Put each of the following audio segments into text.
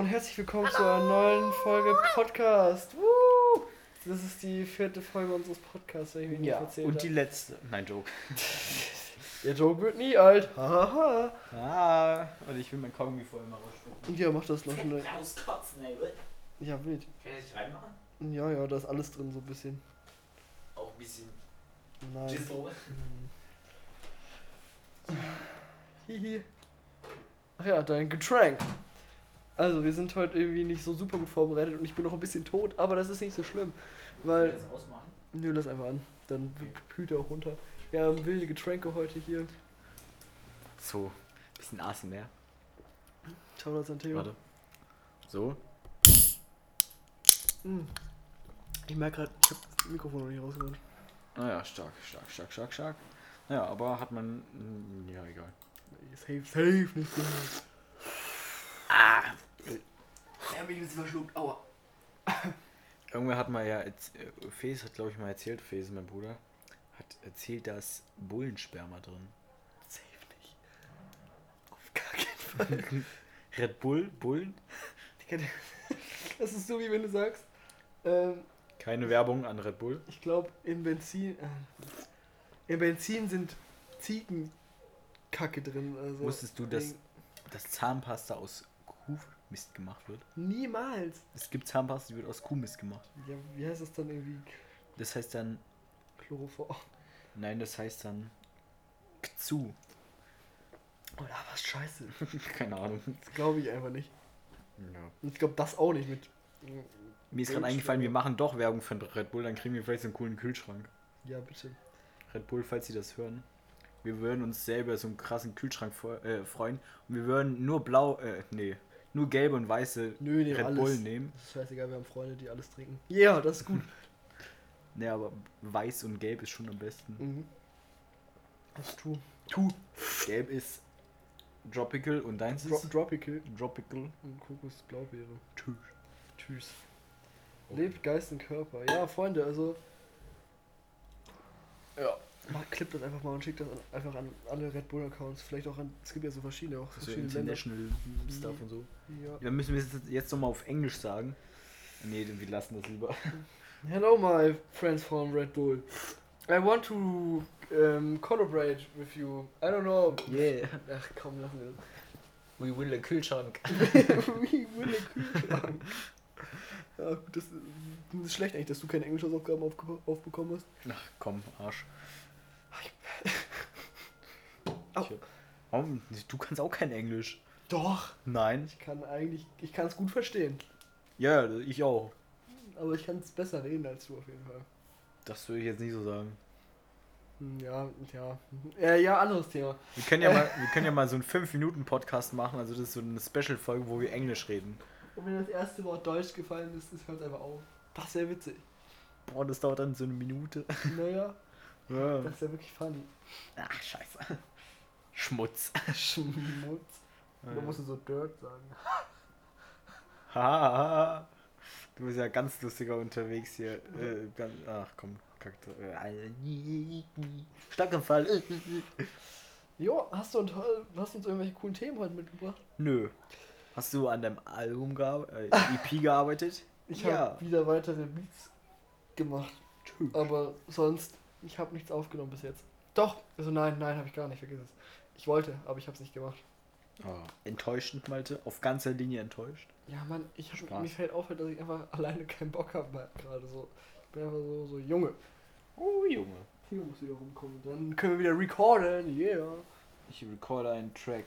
und herzlich willkommen zu einer neuen Folge Podcast. Woo! Das ist die vierte Folge unseres Podcasts, wenn ich mich nicht Ja, erzählt und die letzte. Nein, Joke. Der Joke wird nie alt. Hahaha. Ah, und ich will mein Kaugummi vorher mal rausspucken. Ja, mach das noch schnell. Rauskotzen, ey. Ja, wild. Kann ich reinmachen? Ja, ja, da ist alles drin, so ein bisschen. Auch ein bisschen Nein. Jizzle. Hihi. Ach ja, dein Getränk. Also, wir sind heute irgendwie nicht so super gut vorbereitet und ich bin noch ein bisschen tot, aber das ist nicht so schlimm. Weil. das ausmachen? Nö, lass einfach an. Dann kühlt er auch runter. Wir haben wilde Getränke heute hier. So, bisschen ASMR. Schau das an Theo. Warte. So. Mm. Ich merke gerade, ich habe das Mikrofon noch nicht rausgeholt. Naja, stark, stark, stark, stark, stark. Ja, aber hat man. mm, Ja, egal. Safe, safe, nicht gehört. Ah! Er hat mich ein bisschen verschluckt. Aua. Irgendwer hat mal ja. äh, Fes hat, glaube ich, mal erzählt, Fes, mein Bruder, hat erzählt, da ist Bullensperma drin. Safe nicht. Auf gar keinen Fall. Red Bull, Bullen? Das ist so, wie wenn du sagst, ähm, Keine Werbung an Red Bull. ich glaube, im Benzin. Äh, Im Benzin sind Ziegenkacke drin. Also Wusstest du, dass, dass Zahnpasta aus Kuhmist gemacht wird? Niemals. Es gibt Zahnpasta, die wird aus Kuhmist gemacht. Ja, wie heißt das dann irgendwie? Das heißt dann, Chloroform. nein, das heißt dann Kzu. Da was scheiße. Keine Ahnung. Das glaube ich einfach nicht. Ja. Und ich glaube das auch nicht mit. Mir ist gerade eingefallen, wir machen doch Werbung für Red Bull, dann kriegen wir vielleicht so einen coolen Kühlschrank. Ja, bitte. Red Bull, falls Sie das hören. Wir würden uns selber so einen krassen Kühlschrank äh, freuen. Und wir würden nur blau, äh, nee, nur gelbe und weiße Nö, Red alles. Bull nehmen. Das ist scheißegal, wir haben Freunde, die alles trinken. Ja, das ist gut. Nee, aber weiß und gelb ist schon am besten. mhm. Das ist true. Tu. Gelb ist Tropical und deins Dro ist Tropical Tropical. und Kokos Blaubeere. Tschüss. Tschüss. Okay. Lebt Geist und Körper. Ja, Freunde, also. Ja. Clip das einfach mal und schickt das einfach an alle Red Bull Accounts. Vielleicht auch an. Es gibt ja so verschiedene, auch So verschiedene Länder. International Stuff und so. Ja. Ja, müssen wir es jetzt nochmal auf Englisch sagen. Nee, wir lassen das lieber. Hello, my friends from Red Bull. I want to um, collaborate with you. I don't know. Yeah. Ach komm, lassen wir das. We will a Kühlschrank. Wie will der Kühlschrank? Ja, gut, das, das ist schlecht eigentlich, dass du keine Englisch-Hausaufgaben aufge aufbekommen hast. Ach komm, Arsch. Tja. Warum? Du kannst auch kein Englisch. Doch. Nein. Ich kann eigentlich, ich kann es gut verstehen. Ja, ich auch. Aber ich kann es besser reden als du auf jeden Fall. Das würde ich jetzt nicht so sagen. Hm, Ja, ja. Äh, ja, anderes Thema. Wir können ja mal, wir können ja mal so einen 5-Minuten-Podcast machen. Also das ist so eine Special-Folge, wo wir Englisch reden. Und wenn das erste Wort Deutsch gefallen ist, ist hört einfach auf. Das wäre witzig. Boah, das dauert dann so eine Minute. Naja, Ja. das wäre wirklich funny. Ach, scheiße. Schmutz. Schmutz. Da musst du so Dirt sagen. Haha. Du bist ja ganz lustiger unterwegs hier. Äh, ganz, ach komm, kack. Äh, Starkanfall. Äh, äh. Jo, hast du, und, hast du uns irgendwelche coolen Themen heute mitgebracht? Nö. Hast du an deinem Album gearbeitet, äh, EP gearbeitet? Ich Ja. habe wieder weitere Beats gemacht. Aber sonst, ich habe nichts aufgenommen bis jetzt. Doch, also nein, nein, habe ich gar nicht, vergiss es. Ich wollte, aber ich habe es nicht gemacht. Oh, enttäuschend, Malte. Auf ganzer Linie enttäuscht. Ja, Mann, ich hab, Spaß. mir fällt auf, dass ich einfach alleine keinen Bock habe gerade so. Ich bin einfach so, so Junge. Oh, Junge. Hier muss wieder rumkommen. Dann können wir wieder recorden, yeah. Ich recorde einen Track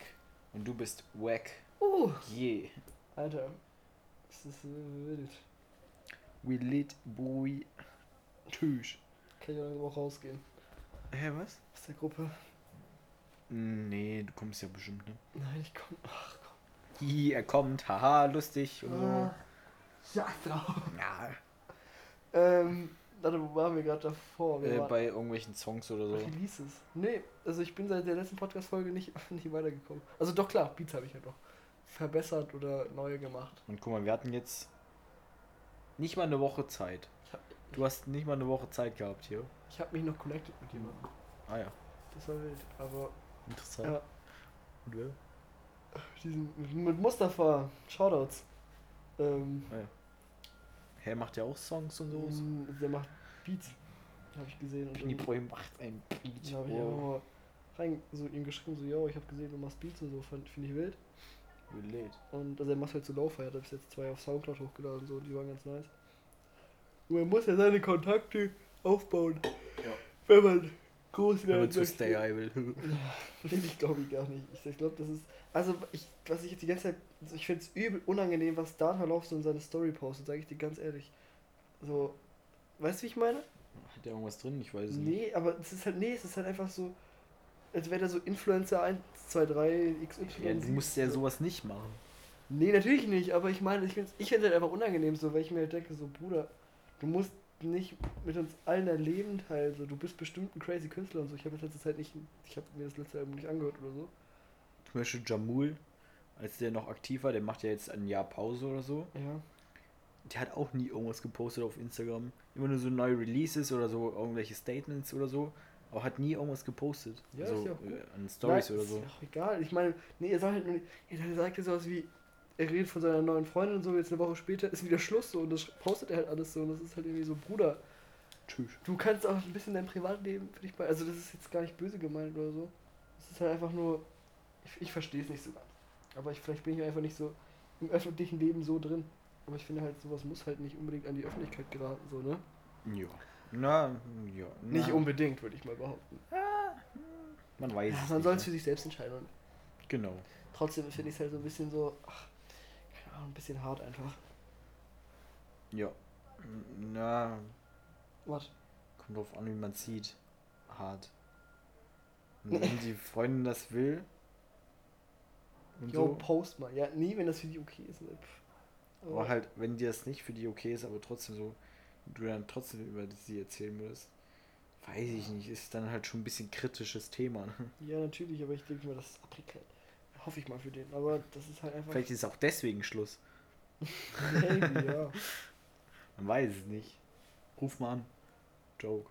und du bist wack. Uh, Yeah. Alter. Das ist äh, wild. We lit boy. Tschüss. Kann ich auch rausgehen. Hä, was? Aus der Gruppe. Nee, du kommst ja bestimmt, ne? Nein, ich komm. Ach komm. Hi, er kommt, haha, lustig und so. Ah, Scheiß drauf. Ja, Ähm, warte, wo waren wir gerade davor? Wir äh, waren- bei irgendwelchen Songs oder so. Releases. Nee, also ich bin seit der letzten Podcast-Folge nicht, nicht weitergekommen. Also doch klar, Beats habe ich ja doch verbessert oder neue gemacht. Und guck mal, wir hatten jetzt nicht mal eine Woche Zeit. Ich habe Du hast nicht mal eine Woche Zeit gehabt hier. ich hab mich noch connected mit jemandem. Ah ja, Das war wild. Aber interessant. ja, Und wer? diesen, mit Mustafa, Shoutouts. Ähm, Er macht ja auch Songs und so. mm, der macht Beats, habe ich gesehen. Und Penny dann- Boy macht ein Beat. Da habe ich mal rein, so ihm geschrieben, so, yo, ich habe gesehen, du machst Beats und so, finde ich wild. Relate. Und also er macht halt so hat er bis jetzt zwei auf Soundcloud hochgeladen und so, die waren ganz nice. Nur er muss ja seine Kontakte aufbauen, Ja. wenn man groß Wenn man zu möchte. Stay I will. Finde ich glaube ich gar nicht. Ich, glaube, das ist. Also, ich, was ich jetzt die ganze Zeit. also Ich finde es übel unangenehm, was Love so in seine Story postet, sage ich dir ganz ehrlich. So. Weißt du, wie ich meine? Hat der irgendwas drin? Ich weiß es nicht. Nee, aber es ist halt. Nee, es ist halt einfach so. Als wäre der so Influencer 1, 2, 3, XY. Ja, du musst ja sowas nicht machen. Nee, natürlich nicht, aber ich meine, ich finde es ich find's halt einfach unangenehm so, weil ich mir halt denke, so, Bruder, du musst nicht mit uns allen dein Leben teilen, so, du bist bestimmt ein crazy Künstler und so. Ich habe jetzt letzte Zeit nicht, ich habe mir das letzte Album nicht angehört oder so. Zum Beispiel Jamul, als der noch aktiv war, der macht ja jetzt ein Jahr Pause oder so. Ja. Der hat auch nie irgendwas gepostet auf Instagram. Immer nur so neue Releases oder so, irgendwelche Statements oder so. Aber hat nie irgendwas gepostet. Ja, so, ist ja auch gut. äh, an Stories oder ist so. ja auch egal. Ich meine, nee, er sagt halt nur, er sagt ja sowas wie, er redet von seiner neuen Freundin und so, jetzt eine Woche später ist wieder Schluss so und das postet er halt alles so und das ist halt irgendwie so, Bruder, Tschüss. du kannst auch ein bisschen dein Privatleben für dich bei, also das ist jetzt gar nicht böse gemeint oder so. Es ist halt einfach nur, ich, ich verstehe es nicht so ganz. Aber ich, vielleicht bin ich einfach nicht so im öffentlichen Leben so drin. Aber ich finde halt, sowas muss halt nicht unbedingt an die Öffentlichkeit geraten, so, ne? Ja. Na, ja. Na, Nicht unbedingt, würde ich mal behaupten. Man weiß Ja, man soll es für sich selbst entscheiden. Genau. trotzdem finde ich es halt so ein bisschen so, ach, ein bisschen hart einfach. Ja. Na, Was? kommt drauf an, wie man sieht. Hart. Und wenn die Freundin das will. Und Jo, so. post mal. Ja, nie, wenn das für die okay ist. Ne? Pff. Aber halt, wenn dir das nicht für die okay ist, aber trotzdem so, du dann trotzdem über sie erzählen würdest, weiß ich nicht, ist dann halt schon ein bisschen kritisches Thema. Ne? Ja, natürlich, aber ich denke mal, das ist abgeklärt. Hoffe ich mal für den. Aber das ist halt einfach. Vielleicht ist auch deswegen Schluss. Maybe, ja. Man weiß es nicht. Ruf mal an. Joke.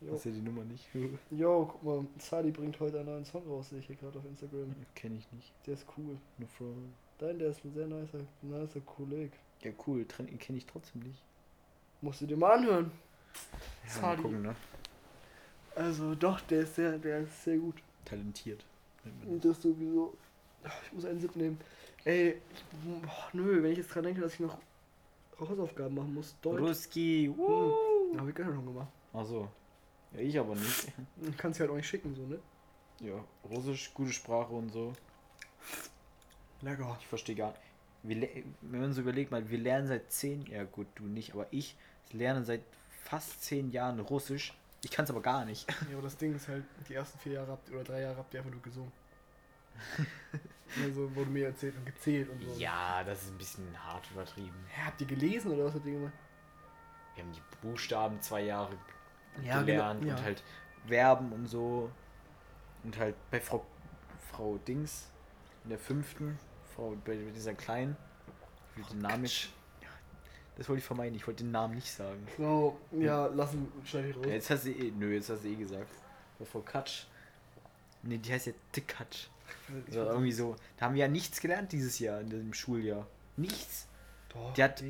Jo. Hast ja die Nummer nicht? Jo, guck mal, Sadi bringt heute einen neuen Song raus, sehe ich hier gerade auf Instagram. Kenn ich nicht. Der ist cool. No front. Dein, der ist ein sehr nicer, nicer Kolleg. Ja, cool. Kenne ich trotzdem nicht. Musst du dir mal anhören. Ja, mal Sadi. gucken, ne? Also doch, der ist sehr, der ist sehr gut. Talentiert. das sowieso. Ach, Ich muss einen Sip nehmen. Ey, boah, nö, wenn ich jetzt dran denke, dass ich noch Hausaufgaben machen muss. Deutsch. Ruski. Hm. Woo. Habe ich gerade schon gemacht. Achso. Ja, ich aber nicht. Kannst du halt auch nicht schicken, so, ne? Ja, Russisch, gute Sprache und so. Lecker. Ich verstehe gar nicht. Wir, wenn man so überlegt, mal, wir lernen seit zehn, ja gut, du nicht, aber ich lerne seit fast zehn Jahren Russisch. Ich kann es aber gar nicht. Ja, aber das Ding ist halt, die ersten vier Jahre habt, oder drei Jahre habt ihr einfach nur gesungen. also wurde mir erzählt und gezählt und so. Ja, das ist ein bisschen hart übertrieben. Hä, habt ihr gelesen oder was habt ihr gemacht? Wir haben die Buchstaben zwei Jahre Ja, gelernt genau, ja. und halt Verben und so. Und halt bei Frau, Frau Dings in der fünften, Frau bei dieser kleinen, will den Namen nicht. Ja, Das wollte ich vermeiden, ich wollte den Namen nicht sagen. So, ja, lassen, schneid ich raus. Ja, jetzt hast du eh, nö, jetzt hast du eh gesagt. Bei Frau Katsch. Ne, die heißt ja Tickatsch. Oder irgendwie so. Da haben wir ja nichts gelernt dieses Jahr, in diesem Schuljahr. Nichts. Doch, Die hat-.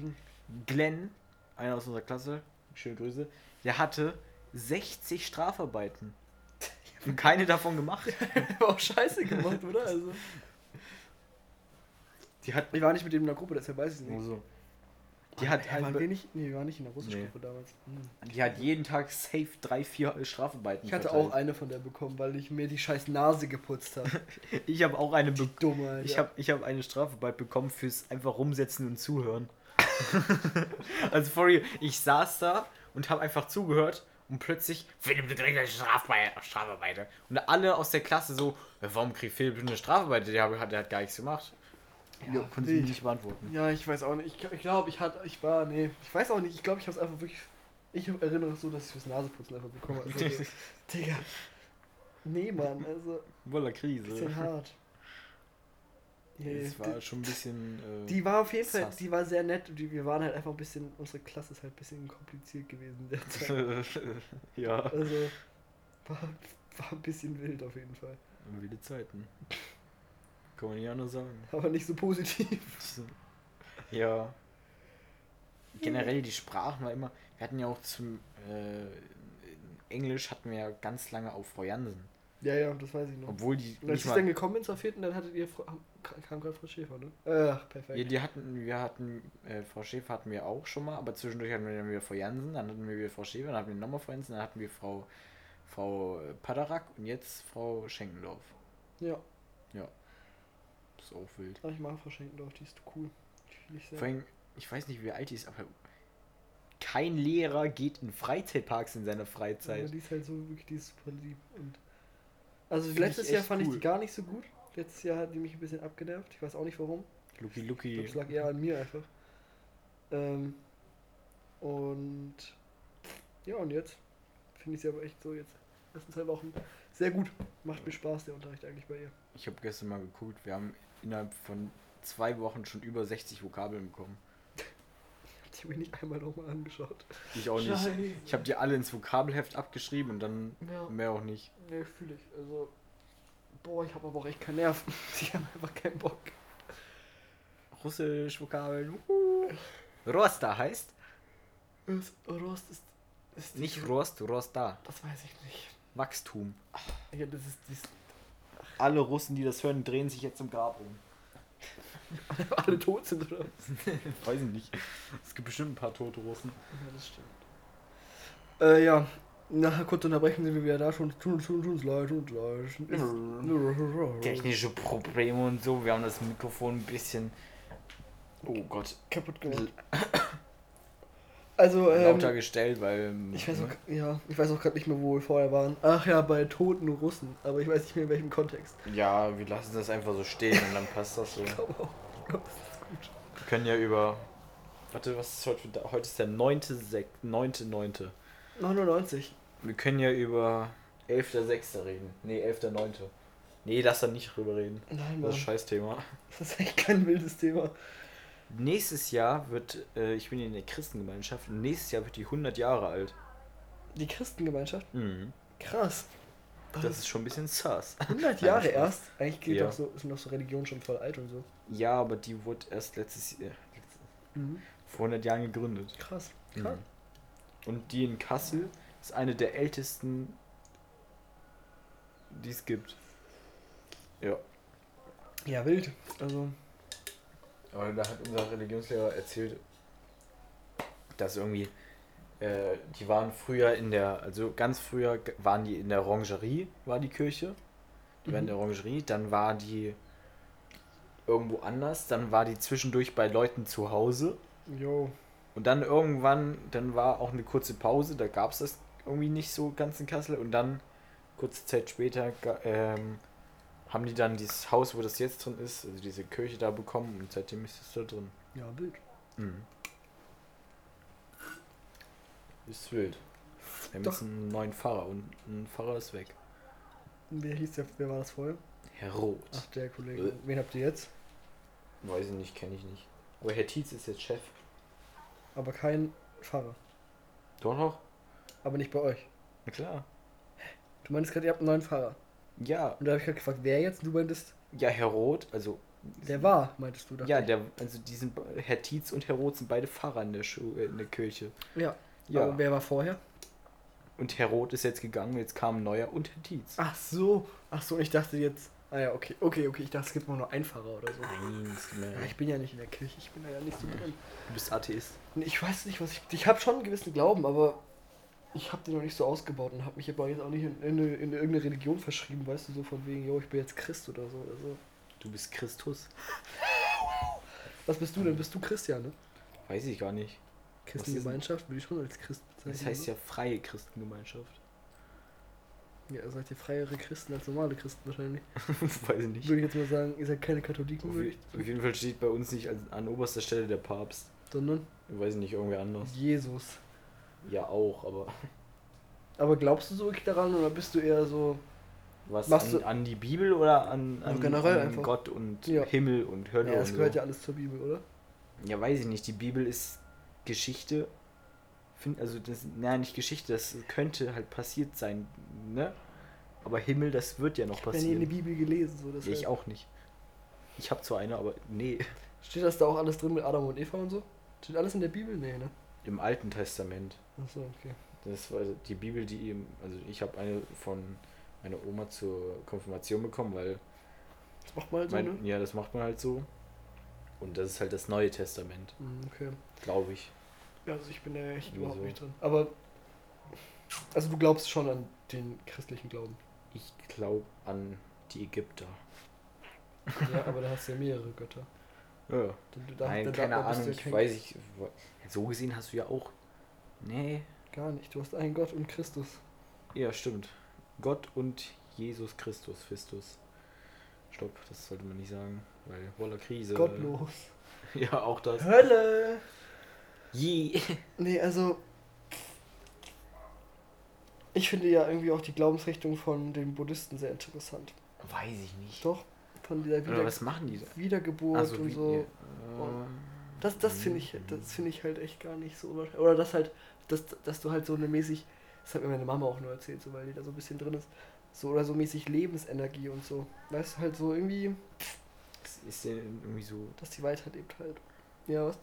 Glenn, einer aus unserer Klasse, schöne Grüße, der hatte 60 Strafarbeiten. Und keine davon gemacht. war auch scheiße gemacht, oder? Also, Die hat. ich war nicht mit dem in der Gruppe, deshalb weiß ich es nicht. Nur so. Die hat, waren halt, wir nicht? Nee, wir waren nicht in der russischen Nee. Damals. Hm. die hat jeden Tag safe drei, vier Strafarbeiten. Ich hatte verteilt. auch eine von der bekommen, weil ich mir die scheiß Nase geputzt habe. Ich habe auch eine bekommen. Ich habe ich hab eine Strafarbeit bekommen fürs einfach rumsetzen und zuhören. also, real, ich saß da und habe einfach zugehört und plötzlich, Philipp, du kriegst eine Strafarbeit. Strafarbeit. Und alle aus der Klasse so, "Ja, warum kriegt Philipp eine Strafarbeit? Der hat, der hat gar nichts gemacht. Ja, konnte ich nicht beantworten. Ja, ich weiß auch nicht. Ich, ich glaube, ich hatte, ich war, nee, ich weiß auch nicht. Ich glaube, ich habe es einfach wirklich. Ich erinnere es so, dass ich fürs Naseputzen einfach bekommen habe. Also, so, Digga. Nee, Mann, also, Voller Krise. bisschen hart. Nee, Es war schon ein bisschen. Äh, die war auf jeden Fall, die war sehr nett. und Die, wir waren halt einfach ein bisschen, unsere Klasse ist halt ein bisschen kompliziert gewesen ja. Also, war, war ein bisschen wild auf jeden Fall. Wilde Zeiten. Kann man nicht anders sagen. Aber nicht so positiv. Ja. generell die Sprachen war immer. Wir hatten ja auch zum äh, Englisch hatten wir ja ganz lange auf Frau Jansen. Ja, ja, das weiß ich noch. Obwohl die Und als ich dann gekommen bin zur vierten, dann hattet ihr Frau, kam gerade Frau Schäfer, ne? Ach, perfekt. ja, die hatten, wir hatten, äh, Frau Schäfer hatten wir auch schon mal, aber zwischendurch hatten wir dann wieder Frau Jansen, dann hatten wir wieder Frau Schäfer, dann hatten wir nochmal Frau Jansen, dann hatten wir Frau, Frau äh, Padarak und jetzt Frau Schenkendorf. Ja, Das ist auch wild. aber ich mag Frau Schenkendorf, die ist cool. Ich. Vor allem, ich weiß nicht, wie alt die ist, aber kein Lehrer geht in Freizeitparks in seiner Freizeit. die ist halt so wirklich, die ist super lieb. Und also Find letztes ich Jahr fand ich cool. die gar nicht so gut. Letztes Jahr hat die mich ein bisschen abgenervt. Ich weiß auch nicht warum. Lucky Ich Lucky. es lag eher an mir einfach. Ähm, und ja, und jetzt finde ich sie aber echt so jetzt ersten zwei Wochen sehr gut. Macht mir Spaß, der Unterricht eigentlich bei ihr. Ich habe gestern mal geguckt, wir haben innerhalb von zwei Wochen schon über 60 Vokabeln bekommen. Die habe ich nicht einmal nochmal angeschaut. Ich auch nicht. Ich habe die alle ins Vokabelheft abgeschrieben und dann Ja, mehr auch nicht. ne, fühle ich. Also, boah, ich habe aber auch echt keinen Nerv. Ich habe einfach keinen Bock. Russisch Vokabeln. Rosta heißt Was? Rost ist, ist nicht die- Rost, Rosta. Das weiß ich nicht. Wachstum. Ja, das ist, das ist Alle Russen, die das hören, drehen sich jetzt im Grab um. alle tot sind, oder? Weiß ich nicht. Es gibt bestimmt ein paar tote Russen. Ja, das stimmt. Äh, ja. Nach kurz unterbrechen sind wir wieder da. Schon, tun, tun, tun uns leid, tun uns leid. Technische Probleme und so. Wir haben das Mikrofon ein bisschen. Oh Gott. Kaputt gemacht. Also, ähm, Lauter gestellt, weil. ich weiß ne? auch, ja, ich weiß auch gerade nicht mehr, wo wir vorher waren. Ach ja, bei toten Russen. Aber ich weiß nicht mehr in welchem Kontext. Ja, wir lassen das einfach so stehen und dann passt das so. Ich glaube auch. Ich glaube, das ist gut. Wir können ja über. Warte, was ist heute? Heute ist der 9.9. 9.9. 99. Wir können ja über 11.6. reden. Nee, 11.9. Nee, lass da nicht drüber reden. Nein, Das Mann. ist ein Scheißthema. Das ist echt kein wildes Thema. Nächstes Jahr wird, äh, ich bin in der Christengemeinschaft, nächstes Jahr wird die 100 Jahre alt. Die Christengemeinschaft? Mhm. Krass. Das ist schon ein bisschen sass. 100 Nein, Jahre erst? Eigentlich geht Ja. doch so, sind doch so Religionen schon voll alt und so. Ja, aber die wurde erst letztes Jahr, vor 100 Jahren gegründet. Krass. Krass. Mhm. Und die in Kassel ist eine der ältesten, die es gibt. Ja. Ja, wild. Also, Aber da hat unser Religionslehrer erzählt, dass irgendwie, äh, die waren früher in der, also ganz früher waren die in der Orangerie, war die Kirche. Die waren in der Orangerie, dann war die irgendwo anders, dann war die zwischendurch bei Leuten zu Hause. yo. Und dann irgendwann, dann war auch eine kurze Pause, da gab es das irgendwie nicht so ganz in Kassel. Und dann, kurze Zeit später, ähm, haben die dann dieses Haus, wo das jetzt drin ist, also diese Kirche da bekommen und seitdem ist es da drin. Ja, wild. Mhm. Ist wild. Wir haben Doch. jetzt einen neuen Pfarrer und ein Pfarrer ist weg. Wer hieß der, wer war das vorher? Herr Roth. Ach, der Kollege. Äh. Wen habt ihr jetzt? Weiß ich nicht, kenne ich nicht. Aber Herr Tietz ist jetzt Chef. Aber kein Pfarrer. Doch noch? Aber nicht bei euch. Na klar. Du meintest gerade, ihr habt einen neuen Fahrer. Ja, Und da habe ich gerade gefragt, wer jetzt? Du meintest, ja, Herr Roth, also der war, meintest du. dachte Ja, der, also die sind, Herr Tietz und Herr Roth sind beide Pfarrer in der, Schu äh, in der Kirche. Ja. Ja. Aber wer war vorher? Und Herr Roth ist jetzt gegangen, jetzt kam ein neuer und Herr Tietz. Ach so. Ach so, ich dachte jetzt. Ah ja, okay. Okay, okay. Ich dachte, es gibt nur einen Pfarrer oder so. Nein, mehr- Ja, ich bin ja nicht in der Kirche. Ich bin da ja nicht so drin. du bist Atheist. Ich weiß nicht, was ich. Ich habe schon einen gewissen Glauben, aber ich habe den noch nicht so ausgebaut und habe mich aber jetzt auch nicht in, in, in irgendeine Religion verschrieben, weißt du, so von wegen, yo, ich bin jetzt Christ oder so. Also, Du bist Christus. was bist du denn? Bist du Christian, ne? Weiß ich gar nicht. Christengemeinschaft würde ich schon als Christ bezeichnen. Das heißt ja freie Christengemeinschaft. Ja, ihr seid ihr freiere Christen als normale Christen wahrscheinlich. Weiß ich nicht. Würde ich jetzt mal sagen, ihr seid keine Katholiken, Auf, ich, auf jeden Fall steht bei uns nicht an, an oberster Stelle der Papst. sondern Weiß ich nicht, irgendwer anders. Jesus. Ja, auch, aber Aber glaubst du so wirklich daran oder bist du eher so. was? Machst An, du- an die Bibel oder an, Ja, an, an. Gott und Ja. Himmel und Hölle Ja, das gehört so? ja alles zur Bibel, oder? Ja, weiß ich nicht. Die Bibel ist Geschichte. Also das, naja, nicht Geschichte, das könnte halt passiert sein, ne? Aber Himmel, das wird ja noch Ich habe ja nie passieren. Bibel gelesen. So, Ja, ich auch nicht. Ich habe zwar eine, aber nee. Steht das da auch alles drin mit Adam und Eva und so? Steht alles in der Bibel? Nee, ne? Im Alten Testament. Achso, okay. Das war die Bibel, die ihm, also ich habe eine von meiner Oma zur Konfirmation bekommen, weil Das macht mal so, mein, ne? ja, das macht man halt so. Und das ist halt das Neue Testament, Hm, Okay. glaube ich. Ja, also ich bin da echt überhaupt so. nicht drin. Aber. Also du glaubst schon an den christlichen Glauben. Ich glaube an die Ägypter. Ja, aber da hast du ja mehrere Götter. Ja. Denn du- da- Nein, da- da keine Ahnung, ja ich kein- weiß ich. So gesehen hast du ja auch. Nee. Gar nicht. Du hast einen Gott und Christus. Ja, stimmt. Gott und Jesus Christus, Fistus. Stopp, das sollte man nicht sagen, weil voller Krise. Gottlos. Ja, auch das. Hölle! Je. Nee, also. Ich finde ja irgendwie auch die Glaubensrichtung von den Buddhisten sehr interessant. Weiß ich nicht. Doch, von dieser Oder Wieder was machen die da? Wiedergeburt Also und wie- so. ja, Und Das, das finde ich, das finde ich halt echt gar nicht so. Oder das halt, dass, dass du halt so eine mäßig, das hat mir meine Mama auch nur erzählt, so weil die da so ein bisschen drin ist. So oder so mäßig Lebensenergie und so. Weißt du, halt so irgendwie, Das ist ja irgendwie so dass die weiterlebt halt. Ja, was?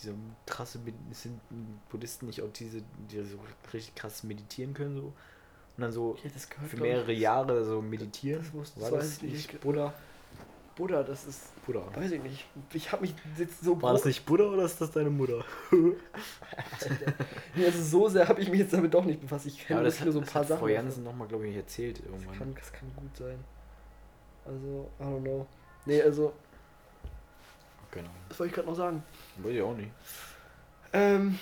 diese krasse sind Buddhisten nicht auch diese, die so richtig krass meditieren können so und dann so Ja, das gehört für mehrere Jahre so meditieren. Das muss- War das das weiß ich nicht. nicht Buddha? Buddha, das ist, Buddha. weiß ich nicht. Ich habe mich jetzt so War das nicht Buddha oder ist das deine Mutter? Nee, also so sehr habe ich mich jetzt damit doch nicht befasst. Ich Ja, kenne aber das hat, nur so ein das paar hat Sachen. Frau. Jansen nochmal, glaube ich, erzählt Das irgendwann. kann, das kann gut sein. Also, I don't know. Nee, also, Genau. was wollte ich gerade noch sagen? Weiß ich auch nicht. Ähm,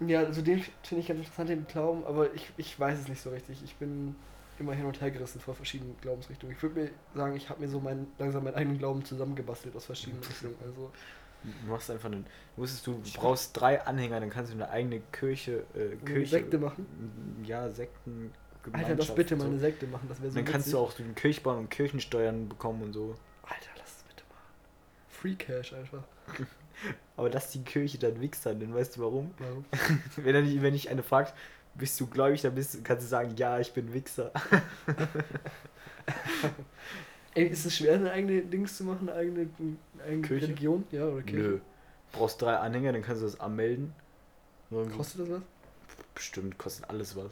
ja, also den finde ich ganz interessant, den Glauben, aber ich, ich weiß es nicht so richtig. Ich bin immer hin und her gerissen vor verschiedenen Glaubensrichtungen. Ich würde mir sagen, ich habe mir so meinen, langsam meinen eigenen Glauben zusammengebastelt aus verschiedenen Richtungen. Also, Du machst einfach einen. Wusstest du, du brauchst drei Anhänger, dann kannst du eine eigene Kirche. Äh, Kirche Sekte machen. Ja, Sekten. Alter, lass bitte mal so. eine Sekte machen, das wäre so Dann kannst witzig. du auch so eine Kirche bauen und Kirchensteuern bekommen und so. Alter, lass es bitte machen. Free Cash einfach. Aber lass die Kirche dann Wichsern, denn weißt du warum? Warum? Wenn, er nicht, wenn dich eine fragt, bist du gläubig, dann bist, kannst du sagen, ja, ich bin Wichser. Ey, ist es schwer, eine eigene Dings zu machen, eine eigene, eine eigene Kirche? Religion? Ja, oder Kirche? Nö. Brauchst drei Anhänger, dann kannst du das anmelden. So, Kostet das was? Bestimmt, kostet alles was.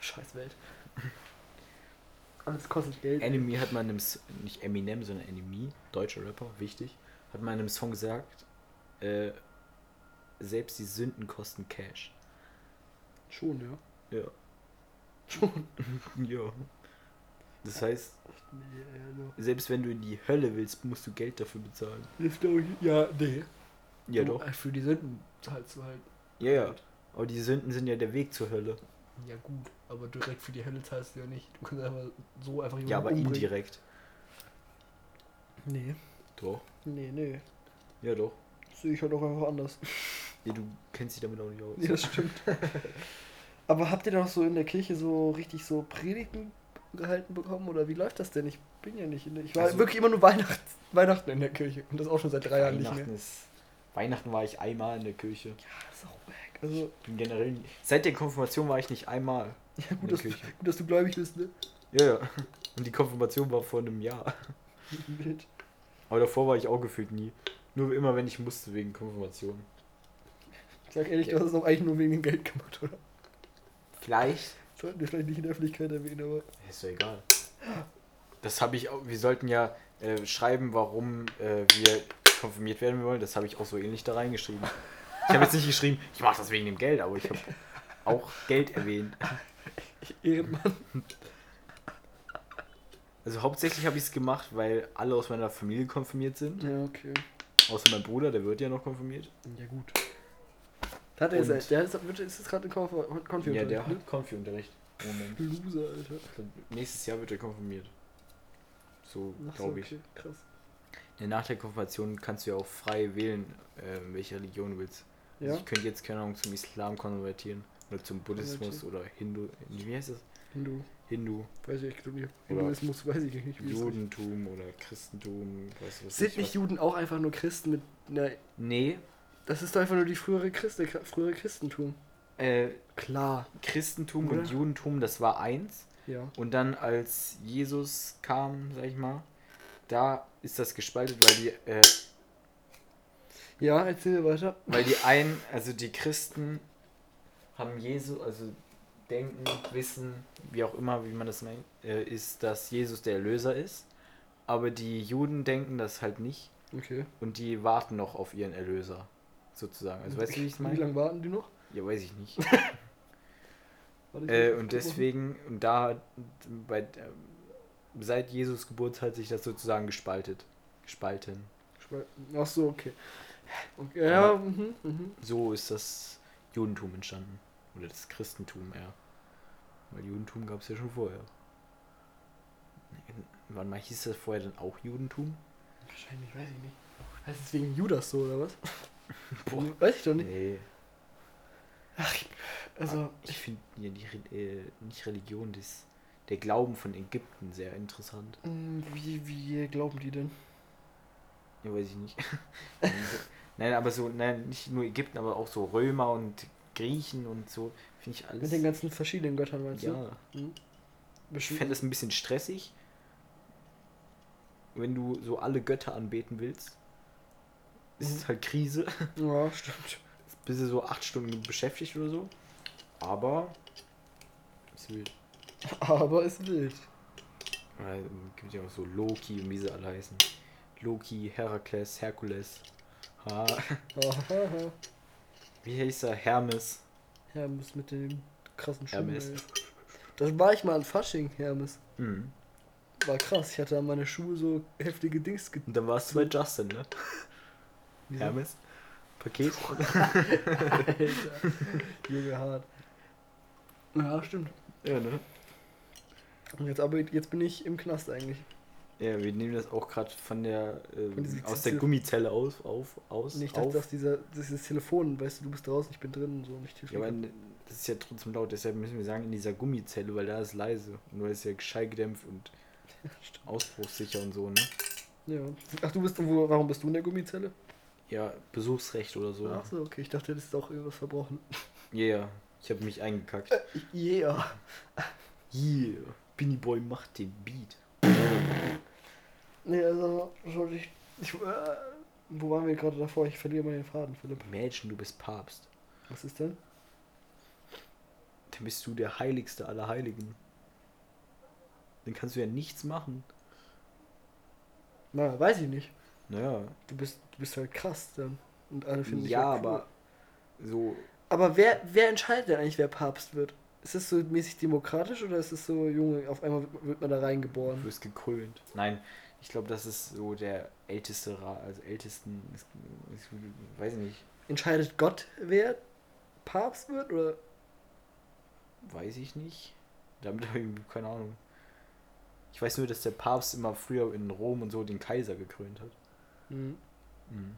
Scheiß Welt. Alles kostet Geld. Enemy hat mal in einem, nicht Eminem, sondern Enemy, deutscher Rapper, wichtig, hat mal in einem Song gesagt, äh, selbst die Sünden kosten Cash. Schon, ja. Ja. Schon. ja. Das heißt, selbst wenn du in die Hölle willst, musst du Geld dafür bezahlen. Das glaube ich. Ja, nee. Ja, Du, doch. äh, Für die Sünden zahlst du halt. Ja, ja. Aber die Sünden sind ja der Weg zur Hölle. Ja, gut. Aber direkt für die Hölle zahlst du ja nicht. Du kannst einfach so einfach Ja, aber umbringen. indirekt. Nee. Doch. Nee, nee. Ja, doch. Das sehe ich halt auch einfach anders. Ja, du kennst dich damit auch nicht aus. Nee, das stimmt. aber habt ihr doch so in der Kirche so richtig so Predigten gehalten bekommen? Oder wie läuft das denn? Ich bin ja nicht in der. Ich war Also- wirklich immer nur Weihnachten, Weihnachten in der Kirche. Und das auch schon seit drei Jahren nicht mehr. Weihnachten ist. Weihnachten war ich einmal in der Kirche. Ja, das ist auch wack. Also, Bin generell. Seit der Konfirmation war ich nicht einmal ja, in gut, der dass, Kirche. gut, dass du gläubig bist, ne? Ja, ja. Und die Konfirmation war vor einem Jahr. Wild. Aber davor war ich auch gefühlt nie. Nur immer, wenn ich musste wegen Konfirmation. Ich sag ehrlich, du hast es auch eigentlich nur wegen dem Geld gemacht, oder? Vielleicht. Sollten wir vielleicht nicht in der Öffentlichkeit erwähnen, aber. Ist doch egal. Das habe ich auch. Wir sollten ja äh, schreiben, warum äh, wir konfirmiert werden wollen. Das habe ich auch so ähnlich da reingeschrieben. Ich habe jetzt nicht geschrieben, ich mache das wegen dem Geld, aber ich habe auch Geld erwähnt. Ehrenmann. Also hauptsächlich habe ich es gemacht, weil alle aus meiner Familie konfirmiert sind. Ja, okay. Außer mein Bruder, der wird ja noch konfirmiert. Ja, gut. Hat er jetzt, der ist, ist jetzt gerade in Konfi Konfi Ja, der ne? hat Konfi-Unterricht. Moment. Loser, Alter. Nächstes Jahr wird er konfirmiert. So, glaube ich. okay, krass. Ja, nach der Konfirmation kannst du ja auch frei wählen, äh, welche Religion du willst. Also Ja? ich könnte jetzt, keine Ahnung, zum Islam konvertieren. Oder zum Buddhismus oder Hindu. Wie heißt das? Hindu. Hindu. Weiß ich, ich glaube nicht. Hinduismus weiß ich nicht. Judentum oder Christentum. Weißt du, Sind ich nicht? Juden auch einfach nur Christen mit einer. Nee. Das ist einfach nur die frühere, Christi, frühere Christentum. Äh, Klar. Christentum Oder? und Judentum, das war eins. Ja. Und dann, als Jesus kam, sag ich mal, da ist das gespaltet, weil die. Äh, Ja, erzähl weiter. Weil die einen, also die Christen haben Jesu, also denken, wissen, wie auch immer, wie man das nennt, äh, ist, dass Jesus der Erlöser ist. Aber die Juden denken das halt nicht Okay. und die warten noch auf ihren Erlöser, sozusagen. Also weißt du, wie ich es Wie meine? lange warten die noch? Ja, weiß ich nicht. Äh, und deswegen, und da bei, äh, seit Jesus Geburt hat sich das sozusagen gespaltet. Gespalten. Ach so, okay. okay ja, mhm, mhm. So ist das Judentum entstanden. Oder das Christentum eher. Weil Judentum gab es ja schon vorher. Wann mal hieß das vorher dann auch Judentum? Wahrscheinlich, weiß ich nicht. Heißt es wegen Judas so, oder was? Boah, weiß ich doch nicht. Nee. Ach, ich- also, Ich finde ja die äh, nicht Religion, das, der Glauben von Ägypten sehr interessant. mh, wie, wie glauben die denn? Ja, weiß ich nicht. nein, aber so, nein, nicht nur Ägypten, aber auch so Römer und Griechen und so. Finde ich alles. Mit den ganzen verschiedenen Göttern, meinst ja. du? Mhm. Ich fände es ein bisschen stressig, wenn du so alle Götter anbeten willst. Ist es halt Krise. Ja, stimmt. Bist du so acht Stunden beschäftigt oder so. Aber. Ist wild. Aber ist wild. Gibt ja auch so Loki und wie sie alle heißen. Loki, Herakles, Herkules. Ha. Wie heißt er? Hermes. Hermes mit dem krassen Schuhen. Hermes. ey. Da war ich mal an Fasching, Hermes. Mhm. War krass. Ich hatte an meine Schuhe so heftige Dings Und dann warst du bei Justin, ne? Wieso? Hermes. Paket. Alter. Junge hart. Ja, stimmt. ja, ne? Und jetzt, aber jetzt bin ich im Knast eigentlich. Ja, wir nehmen das auch gerade von der Von diesem aus der Gummizelle aus, auf, aus. Und ich auf. dachte, dass dieser, dieses Telefon, weißt du, du bist draußen, ich bin drin und so, nicht Ja, aber das ist ja trotzdem laut, deshalb müssen wir sagen, in dieser Gummizelle, weil da ist leise. Und nur ist ja schallgedämpft und ausbruchssicher und so, ne? Ja. Ach, du bist, wo, warum bist du in der Gummizelle? Ja, Besuchsrecht oder so. Ach so, okay, ich dachte, das ist auch irgendwas verbrochen. Ja, yeah, ich habe mich eingekackt. Yeah. Yeah, Binny Boy macht den Beat. Nee, also, sollte ich, ich äh, wo waren wir gerade davor? Ich verliere mal den Faden, Philipp. Imagine, du bist Papst. Was ist denn? Dann bist du der Heiligste aller Heiligen. Dann kannst du ja nichts machen. Na, weiß ich nicht. Naja, Du bist, du bist halt krass dann. Und alle finden dich ja, halt cool. aber so Aber wer, wer entscheidet denn eigentlich, wer Papst wird? Ist das so mäßig demokratisch oder ist es so, Junge, auf einmal wird, man da Du reingeboren? wirst gekrönt. Nein, ich glaube, das ist so der älteste also ältesten, weiß nicht, Entscheidet Gott, wer Papst wird? Oder? weiß ich nicht. Damit habe ich keine Ahnung. Ich weiß nur, dass der Papst immer früher in Rom und so den Kaiser gekrönt hat. Hm. Mhm.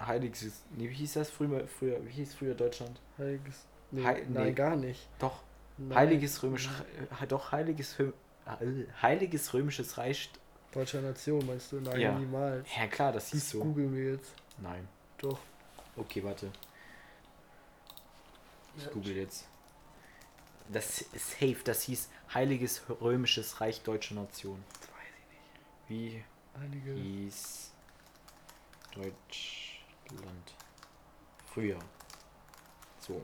Heiliges, nee, wie hieß das früher, früher, wie hieß früher Deutschland? Heiliges. Nee, Hei- nein, nee. gar nicht. Doch, Nein. Heiliges Römisch, äh, doch Heiliges, äh, Heiliges Römisches Reich. Deutscher Nation, meinst du? Nein, Ja. niemals. Ja klar, das hieß so. googeln wir jetzt. Nein. Doch. Okay, warte. Ich Ja. google jetzt. Das ist safe, das hieß Heiliges Römisches Reich Deutscher Nation. Das weiß ich Wie nicht. Heilige. hieß Deutschland früher? So.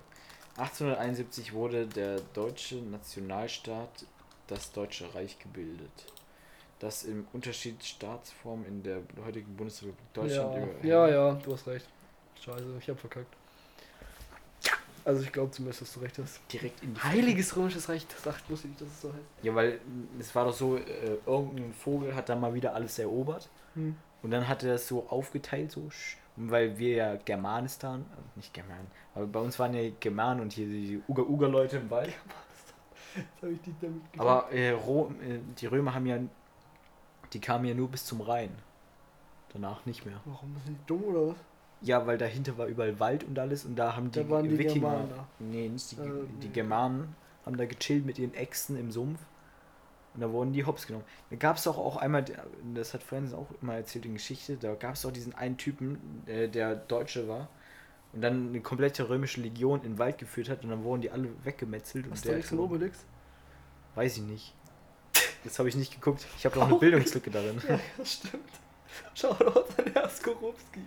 1871 wurde der deutsche Nationalstaat das Deutsche Reich gebildet. Das im Unterschied Staatsform in der heutigen Bundesrepublik Deutschland ja. über- ja, ja, du hast recht. Scheiße, ich hab verkackt. Also ich glaube zumindest, dass du recht hast. direkt in die Heiliges Römisches Reich, das sagt, wusste ich dass es so heißt. Ja, weil es war doch so, äh, irgendein Vogel hat da mal wieder alles erobert Hm. Und dann hat er das so aufgeteilt, so, sch- und weil wir ja Germanistan, äh, nicht German, aber bei uns waren ja Germanen und hier die Uga-Uga-Leute im Wald. Aber äh, Rom, äh, die Römer haben ja, die kamen ja nur bis zum Rhein. Danach nicht mehr. Warum sind die dumm oder was? Ja, weil dahinter war überall Wald und alles und da haben die, Da waren die Wikinger, Germanen da. nee, nicht die, Äh, die nee. Germanen, haben da gechillt mit ihren Äxten im Sumpf und da wurden die hops genommen. Da gab es doch auch einmal, das hat Francis auch immer erzählt in Geschichte, da gab es doch diesen einen Typen, äh, der Deutsche war und dann eine komplette römische Legion in den Wald geführt hat und dann wurden die alle weggemetzelt. und der und Obelix? Weiß ich nicht. Das habe ich nicht geguckt. Ich habe noch eine Auch Bildungslücke darin. Ja, ja, stimmt. Shoutout an Herr Skorupski.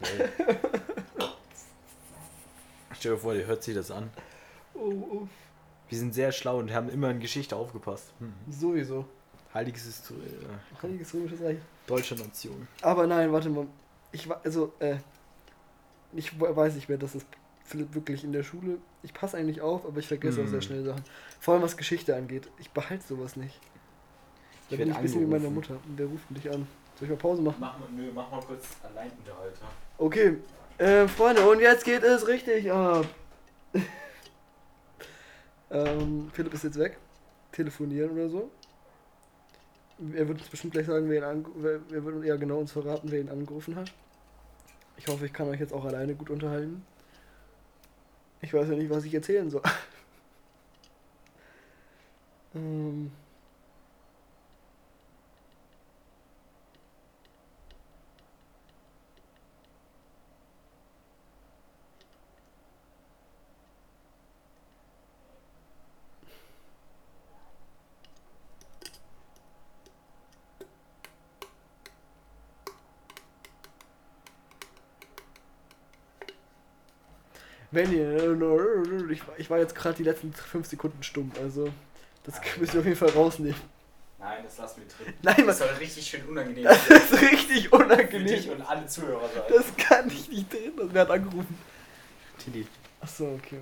Stell dir vor, der hört sich das an. Oh, oh. Wir sind sehr schlau und haben immer in Geschichte aufgepasst. Hm. Sowieso. Heiliges ist äh, Heiliges Römisches Reich. deutsche Nation. Aber nein, warte mal. Ich war, also, äh, ich we- weiß nicht mehr, dass es Philipp wirklich in der Schule. Ich passe eigentlich auf, aber ich vergesse auch sehr Hm. schnell Sachen. Vor allem was Geschichte angeht. Ich behalte sowas nicht. Da Ich bin ich ein bisschen wie meine. Mutter. Und der ruft dich an. Soll ich mal Pause machen? Mach mal, nö, mach mal kurz Alleinunterhalter. Okay. Äh, Freunde, und jetzt geht es richtig ab. ähm, Philipp ist jetzt weg. Telefonieren oder so. Er wird uns bestimmt gleich sagen, wer ihn ange er wird ja genau uns verraten, wer ihn angerufen hat. Ich hoffe, ich kann euch jetzt auch alleine gut unterhalten. Ich weiß ja nicht, was ich erzählen soll. ähm. Wenn ihr. Ich, war- ich war jetzt gerade die letzten 5 Sekunden stumm, also. Das Ah, müsst ihr auf jeden Fall rausnehmen. Nein, das lassen wir drin. Nein, Das was. soll richtig schön unangenehm Das sein. ist richtig Für dich unangenehm. und alle Zuhörer sein. Das kann ich nicht drin. Das wer hat angerufen. Tilly. Achso, okay.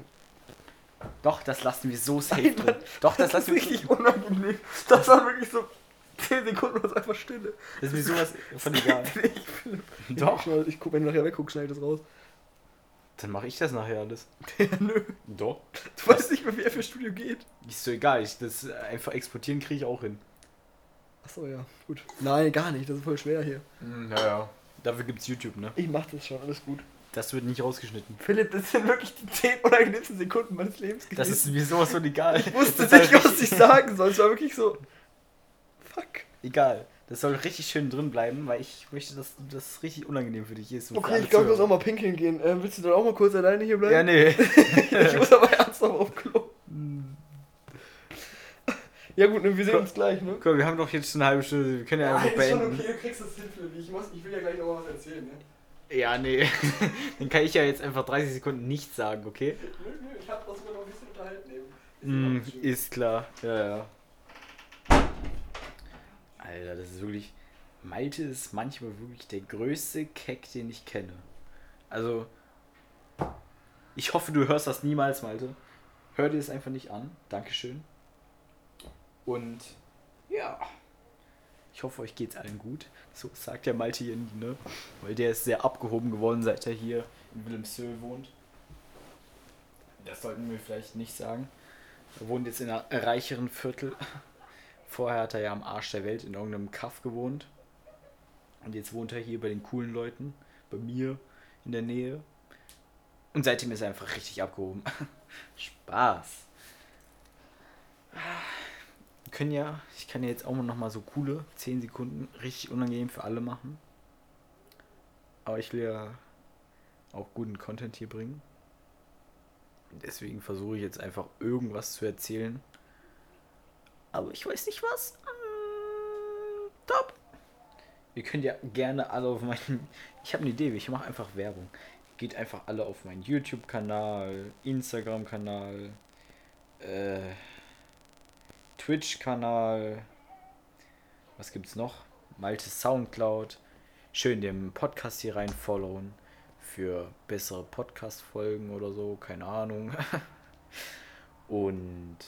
Doch, das lassen wir so safe Nein, drin. Doch, das Das ist lassen wir richtig unangenehm. Das war wirklich so 10 Sekunden, was einfach Stille. Das ist mir sowas von egal. Ich, Doch. Ich, ich guck, wenn du nachher wegguckst, schneid das raus. Dann mache ich das nachher alles. Ja, nö. Doch. Du weißt nicht mehr, wie er fürs Studio geht. Ist so egal. Ich, das einfach exportieren kriege ich auch hin. Achso, ja. Gut. Nein, gar nicht. Das ist voll schwer hier. Ja, ja. Dafür gibt's YouTube, ne? Ich mach das schon. Alles gut. Das wird nicht rausgeschnitten. Philipp, das sind wirklich die 10 unangenehmsten Sekunden meines Lebens Das ist mir sowas von egal. Ich wusste nicht, was ich sagen soll. Es war wirklich so. Fuck. Egal. Das soll richtig schön drin bleiben, weil ich möchte, dass das richtig unangenehm für dich ist. für Okay, ich glaube, ich muss auch mal pinkeln gehen. Ähm, willst du dann auch mal kurz alleine hier bleiben? Ja, nee. ich muss aber ernsthaft auf Klo. Ja gut, ne, wir sehen Komm. uns gleich, ne? Guck, wir haben doch jetzt schon eine halbe Stunde. Wir können ja, einfach beenden. du kriegst das hin, Philipp. Ich, muss, ich will ja gleich noch mal was erzählen, ne? Ja, nee. Dann kann ich ja jetzt einfach 30 Sekunden nichts sagen, okay? Nö, nö, ich hab das sogar noch ein bisschen unterhalten eben. Mm, ist klar. Ja, ja. Alter, das ist wirklich. Malte ist manchmal wirklich der größte Keck, den ich kenne. Also. Ich hoffe, du hörst das niemals, Malte. Hör dir es einfach nicht an. Dankeschön. Und ja. Ich hoffe, euch geht's allen gut. So sagt der Malte hier, ne? Weil der ist sehr abgehoben geworden, seit er hier in Wilhelmshöhe wohnt. Das sollten wir vielleicht nicht sagen. Er wohnt jetzt in einer reicheren Viertel. Vorher hat er ja am Arsch der Welt in irgendeinem Kaff gewohnt. Und jetzt wohnt er hier bei den coolen Leuten, bei mir in der Nähe. Und seitdem ist er einfach richtig abgehoben. Spaß. Wir können ja, ich kann ja jetzt auch noch mal so coole 10 Sekunden richtig unangenehm für alle machen. Aber ich will ja auch guten Content hier bringen. Deswegen versuche ich jetzt einfach irgendwas zu erzählen. Aber ich weiß nicht was. Mm, Top. Ihr könnt ja gerne alle auf meinen. Ich habe eine Idee, ich mache einfach Werbung. Geht einfach alle auf meinen YouTube-Kanal, Instagram-Kanal, äh, Twitch-Kanal. Was gibt's noch? Malte Soundcloud. Schön den Podcast hier rein followen für bessere Podcast-Folgen oder so, keine Ahnung. Und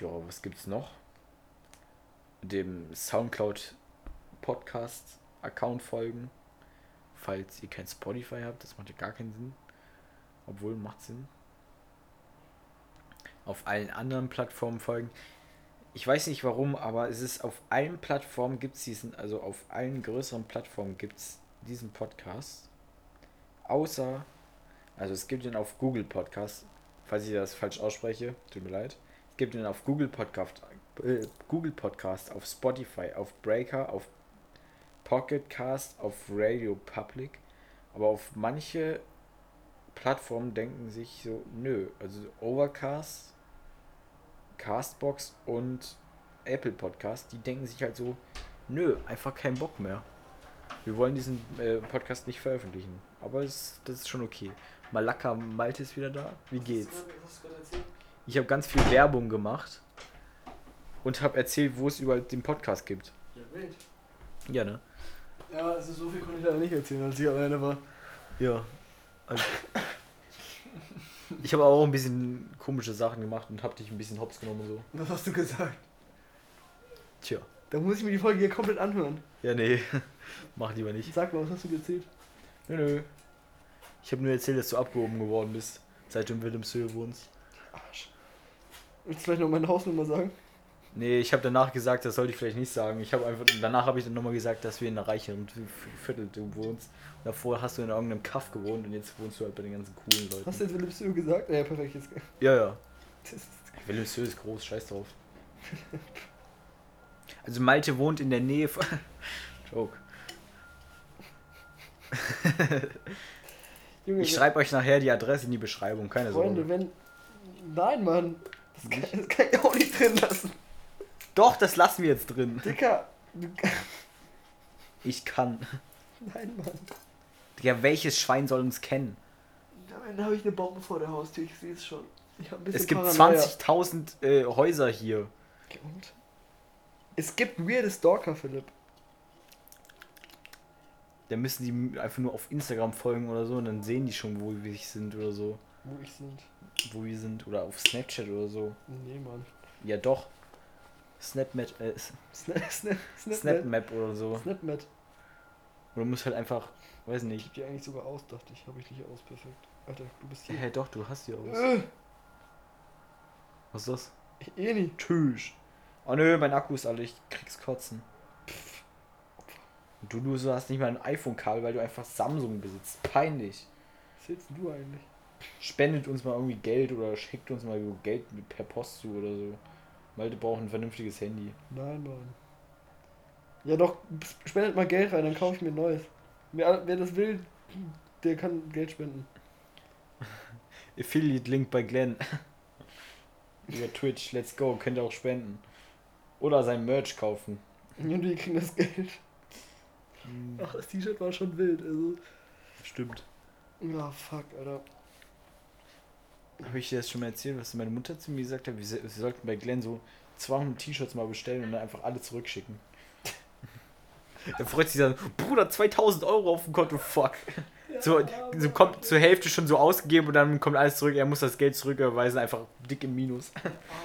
ja, was gibt's noch? Dem Soundcloud Podcast Account folgen, falls ihr kein Spotify habt, das macht ja gar keinen Sinn. Obwohl macht Sinn. Auf allen anderen Plattformen folgen. Ich weiß nicht warum, aber es ist auf allen Plattformen gibt es diesen, also auf allen größeren Plattformen gibt es diesen Podcast. Außer, also es gibt ihn auf Google Podcast, falls ich das falsch ausspreche, tut mir leid. Es gibt ihn auf Google Podcast, äh, Google Podcast, auf Spotify, auf Breaker, auf Pocket Cast, auf Radio Public. Aber auf manche Plattformen denken sich so, nö, also Overcast, Castbox und Apple Podcast, die denken sich halt so, nö, einfach keinen Bock mehr. Wir wollen diesen äh, Podcast nicht veröffentlichen. Aber es, das ist schon okay. Malaka Malte ist wieder da. Wie geht's? Was erzählt? Ich habe ganz viel Werbung gemacht und habe erzählt, wo es überall den Podcast gibt. Ja, wild. Ja, ne? Ja, also so viel konnte ich leider nicht erzählen, als ich alleine war. Ja. Also, ich habe auch ein bisschen komische Sachen gemacht und habe dich ein bisschen hops genommen und so. Was hast du gesagt? Tja. Da muss ich mir die Folge hier komplett anhören. Ja, nee. Mach lieber nicht. Sag mal, was hast du erzählt? Nö, nö. Ich habe nur erzählt, dass du abgehoben geworden bist, seit du in Wilhelmshöhe wohnst. Arsch. Willst du vielleicht noch meine Hausnummer sagen? Nee, ich habe danach gesagt, das sollte ich vielleicht nicht sagen. Ich habe einfach danach habe ich dann nochmal gesagt, dass wir in einer reicheren Viertel du wohnst. Und davor hast du in irgendeinem Kaff gewohnt und jetzt wohnst du halt bei den ganzen coolen Leuten. Hast du jetzt Wilhelmshöhe gesagt? Ja, perfekt. Jetzt. Ja, ja. Wilhelmshöhe ist groß, scheiß drauf. Also Malte wohnt in der Nähe von. Joke. Junge, Ich schreibe euch nachher die Adresse in die Beschreibung, keine Freunde, Sorge. wenn. Nein, Mann. Das kann, das kann ich auch nicht drin lassen. Doch, das lassen wir jetzt drin. Dicker. Ich kann. nein, Mann. Ja, welches Schwein soll uns kennen? Ende habe ich eine Bombe vor der Haustür, ich sehe es schon. Es gibt Paranoia. 20.000 äh, Häuser hier. Und? Es gibt weirde Stalker, Philipp. Da müssen die einfach nur auf Instagram folgen oder so und dann sehen die schon, wo wir sind oder so. Wo ich sind. Wo wir sind. Oder auf Snapchat oder so. Nee, Mann. Ja doch. Snapmap, äh, Snap, Snap, Snap, Snapmap oder so. Snapmat. Oder du musst halt einfach, weiß Ich nicht. hab die eigentlich sogar aus, dachte ich. Habe ich nicht aus, perfekt. Alter, du bist hier. Hä, doch, du hast die aus. Äh, Was ist das? ich eh nicht. Tschüss. Oh nö, mein Akku ist alle, ich krieg's kotzen. Du, du so hast nicht mal ein iPhone-Kabel, weil du einfach Samsung besitzt. Peinlich. Was hältst du eigentlich? Spendet uns mal irgendwie Geld oder schickt uns mal Geld per Post zu oder so. Malte braucht ein vernünftiges Handy. Nein, Mann. Ja doch, spendet mal Geld rein, dann kaufe ich mir ein neues. Wer, wer das will, der kann Geld spenden. Affiliate-Link bei Glenn. Über Twitch, let's go, könnt ihr auch spenden. Oder sein Merch kaufen. Und die kriegen das Geld. Ach, das T-Shirt war schon wild, also. Stimmt. Ja, fuck, Alter. Habe ich dir das schon mal erzählt, was meine Mutter zu mir gesagt hat? Wir, wir sollten bei Glenn so 200 T-Shirts mal bestellen und dann einfach alle zurückschicken. Dann freut sich dann, Bruder, 2000 Euro auf dem Konto, fuck. So, so kommt zur Hälfte schon so ausgegeben und dann kommt alles zurück. Er muss das Geld zurückerweisen, einfach dick im Minus.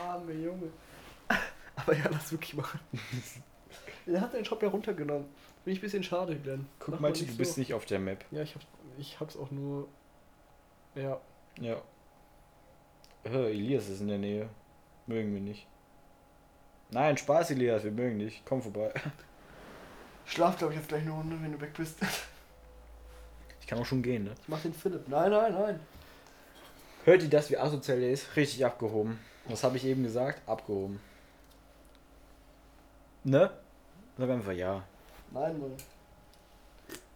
Arme Junge. Aber ja, lass wirklich machen. Er hat den Shop ja runtergenommen. Bin ich ein bisschen schade, Glenn. Guck mal, du nicht bist so. nicht auf der Map. Ja, ich hab's, ich hab's auch nur. Ja. Ja. Hör, Elias ist in der Nähe. Mögen wir nicht. Nein, Spaß, Elias, wir mögen dich. Komm vorbei. Schlaf, glaube ich, jetzt gleich eine Runde, wenn du weg bist. Ich kann auch schon gehen, ne? Ich mach den Philipp. Nein, nein, nein. Hört ihr das, wie asozial der ist? Richtig abgehoben. Was habe ich eben gesagt? Abgehoben. Ne? Sag einfach ja. Nein, Mann.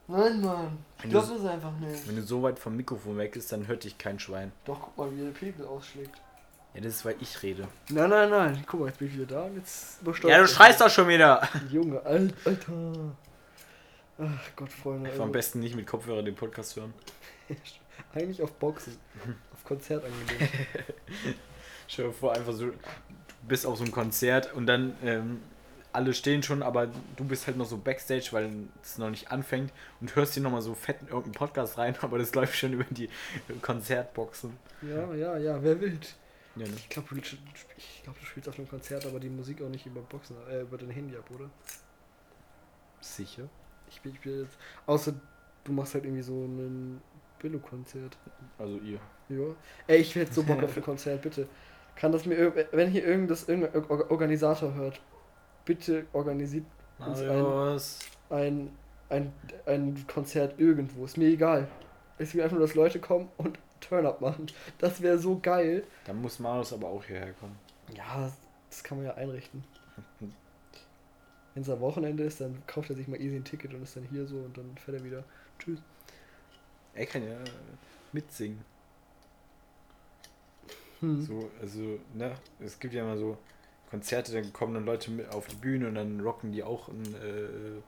Nein, Mann. Ich glaube das einfach nicht. Wenn du so weit vom Mikrofon weg bist, dann hört dich kein Schwein. Doch, guck mal, wie der Pegel ausschlägt. Ja, das ist, weil ich rede. Nein, nein, nein. Guck mal, jetzt bin ich wieder da und jetzt übersteuert Ja, du schreist doch schon wieder. Junge, Al- Alter. Ach Gott, Freunde. Ich war am besten nicht mit Kopfhörer den Podcast hören. Eigentlich auf Boxen. auf Konzert angelegt. Stell dir vor, einfach so, du bist auf so einem Konzert und dann ähm, alle stehen schon, aber du bist halt noch so Backstage, weil es noch nicht anfängt und hörst dir nochmal so fett in irgendeinen Podcast rein, aber das läuft schon über die Konzertboxen. ja, ja, ja, wer will? Ja, ne? Ich glaube, du, glaub, du spielst auf einem Konzert, aber die Musik auch nicht über Boxen, äh, über dein Handy ab, oder? Sicher? Ich spiele ich spiel jetzt. Außer du machst halt irgendwie so ein Billo-Konzert. Also ihr. Ja. Ey, ich hätte so Bock auf ein Konzert, bitte. Kann das mir, wenn hier irgendein Or- Organisator hört, bitte organisiert uns ein, ein, ein, ein Konzert irgendwo. Ist mir egal. Es will einfach nur, dass Leute kommen und Turn-Up machen. Das wäre so geil. Dann muss Marius aber auch hierher kommen. Ja, das, das kann man ja einrichten. Wenn es am Wochenende ist, dann kauft er sich mal easy ein Ticket und ist dann hier so und dann fährt er wieder. Tschüss. Er kann ja mitsingen. Hm. So, also, ne, es gibt ja immer so Konzerte, dann kommen dann Leute mit auf die Bühne und dann rocken die auch ein, äh,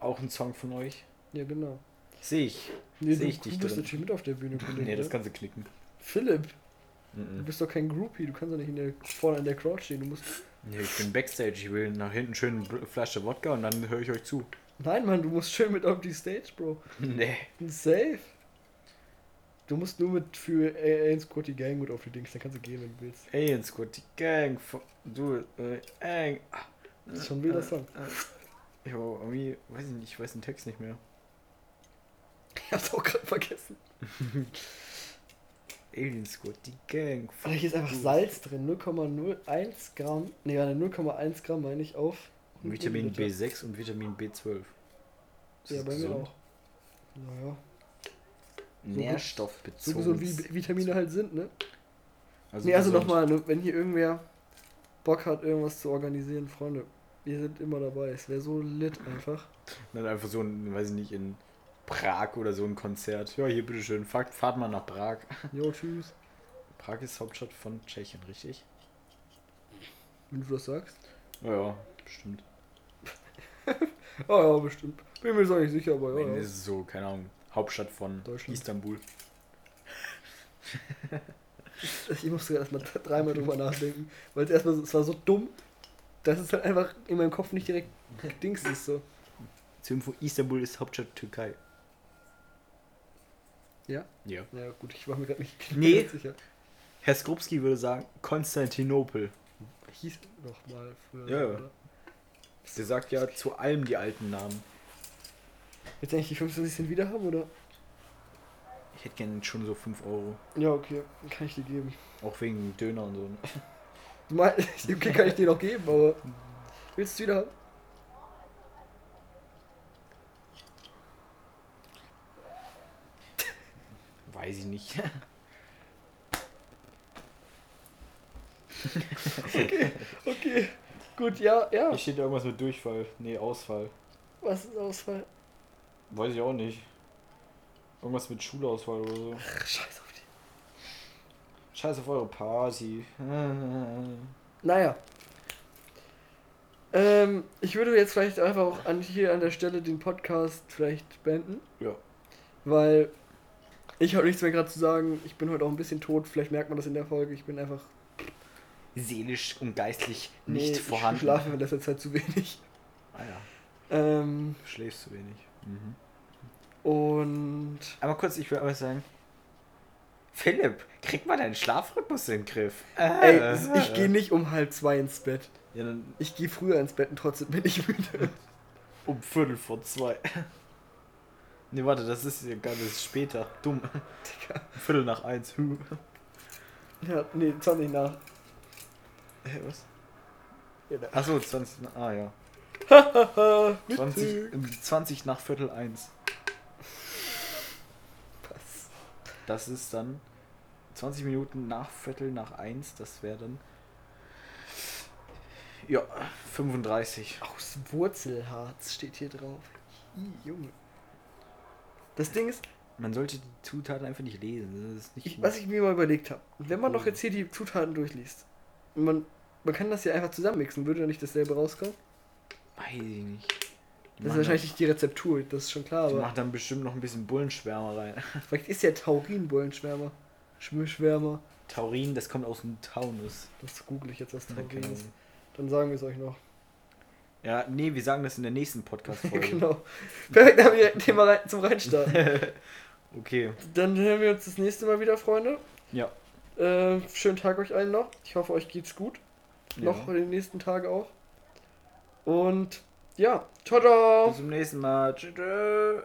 Auch ein Song von euch? Ja, genau. Sehe ich. Nee, Seh du, ich dich du bist drin. natürlich mit auf der Bühne, Kollege. Nee, das ne? kannst du knicken. Philipp, du Mhm. bist doch kein Groupie, du kannst doch nicht in der, vorne in der Crowd stehen. Du musst. Nee, ich bin Backstage. Ich will nach hinten schön eine Flasche Wodka und dann höre ich euch zu. Nein, Mann, du musst schön mit auf die Stage, Bro. Nee. Safe. Du musst nur mit für Alien Squad die Gang mit auf die Dings, dann kannst du gehen, wenn du willst. Alien Squad, die Gang, du, äh, Eng. Das ist schon ein wilder Song. Ich war irgendwie, weiß ich nicht, ich weiß den Text nicht mehr. Ich hab's auch gerade vergessen. Alien Squad, die Gang. Aber hier ist einfach Salz drin, 0,01 Gramm. Ne, ja, 0,1 Gramm meine ich auf. 100 Vitamin Milliliter. B6 und Vitamin B12. Ist Ja, bei mir gesund? auch. Naja, so Nährstoffbezogen. gesund wie Vitamine halt sind, ne? Also nee, also nochmal, ne, wenn hier irgendwer Bock hat, irgendwas zu organisieren, Freunde, wir sind immer dabei. Es wäre so lit einfach. Dann einfach so ein, weiß ich nicht, in Prag oder so ein Konzert. Ja, hier bitteschön, fahrt, fahrt mal nach Prag. Jo, tschüss. Prag ist Hauptstadt von Tschechien, richtig? Wenn du das sagst. Ja, ja, bestimmt. Ah ja, bestimmt. Bin mir jetzt auch nicht sicher, aber ja. Ja. ist so, keine Ahnung, Hauptstadt von Deutschland. Istanbul. Ich musste erstmal dreimal drüber nachdenken, weil es erstmal so, es war so dumm, dass es halt einfach in meinem Kopf nicht direkt Dings ist so. Zur Info, Istanbul ist Hauptstadt Türkei. Ja? Ja. Ja gut, ich war mir gerade nicht Nee. ganz sicher. Herr Skrupski würde sagen, Konstantinopel. Hieß noch mal früher. Ja, ja. oder? Der sagt ja zu allem die alten Namen. Jetzt eigentlich die 25 Cent wieder haben, oder? Ich hätte gerne schon so 5 Euro. Ja, okay, kann ich dir geben. Auch wegen Döner und so. Du meinst, okay, kann ich dir noch geben, aber. Willst du es wieder haben? Weiß ich nicht. Okay, gut, ja, ja. Hier steht irgendwas mit Durchfall. Nee, Ausfall. Was ist Ausfall? Weiß ich auch nicht. Irgendwas mit Schulausfall oder so. Ach, scheiß auf die. Scheiß auf eure Party. Naja. Ähm, ich würde jetzt vielleicht einfach auch an, hier an der Stelle den Podcast vielleicht beenden, Ja. weil ich habe nichts mehr gerade zu sagen. Ich bin heute auch ein bisschen tot. Vielleicht merkt man das in der Folge. Ich bin einfach Seelisch und geistlich nee, nicht ich vorhanden. schlafe in letzter Zeit zu wenig. Ah ja. Ähm, Du schläfst zu wenig. Mhm. und Aber kurz, ich will aber sagen. Philipp, krieg mal deinen Schlafrhythmus in den Griff. ey, Äh, ich gehe nicht um halb zwei ins Bett. Ja, Ich gehe früher ins Bett und trotzdem bin ich müde. um Viertel vor zwei. Ne, warte, das ist ja gar nicht später. Dumm. Digga. Viertel nach eins. Ja, nee, 20 nach. Hä, was? Achso, 20 nach. Ah ja. 20, Witzig. 20 nach Viertel eins. Was? Das ist dann 20 Minuten nach Viertel nach eins. Das wäre dann. Ja, 35. Aus Wurzelharz steht hier drauf. Ih, Junge. Das Ding ist, Man sollte die Zutaten einfach nicht lesen. Das ist nicht. ich, was ich mir mal überlegt habe, wenn man doch jetzt hier die Zutaten durchliest, man, man kann das ja einfach zusammenmixen, würde da nicht dasselbe rauskommen? Weiß ich nicht. Die Das ist wahrscheinlich nicht die Rezeptur, das ist schon klar, die aber macht dann bestimmt noch ein bisschen Bullenschwärmer rein. vielleicht ist ja Taurin-Bullenschwärmer. Schwärmer. Taurin, das kommt aus dem Taunus. Das google ich jetzt, was Taurin ist. Dann sagen wir es euch noch. Ja, nee, wir sagen das in der nächsten Podcast-Folge. genau. Perfekt, dann haben wir ein Thema rein, zum Reinstarten. Okay. Dann hören wir uns das nächste Mal wieder, Freunde. Ja. Äh, schönen Tag euch allen noch. Ich hoffe, euch geht's gut. Noch Ja. in den nächsten Tagen auch. Und ja, ciao, ciao. Bis zum nächsten Mal. Tschüss.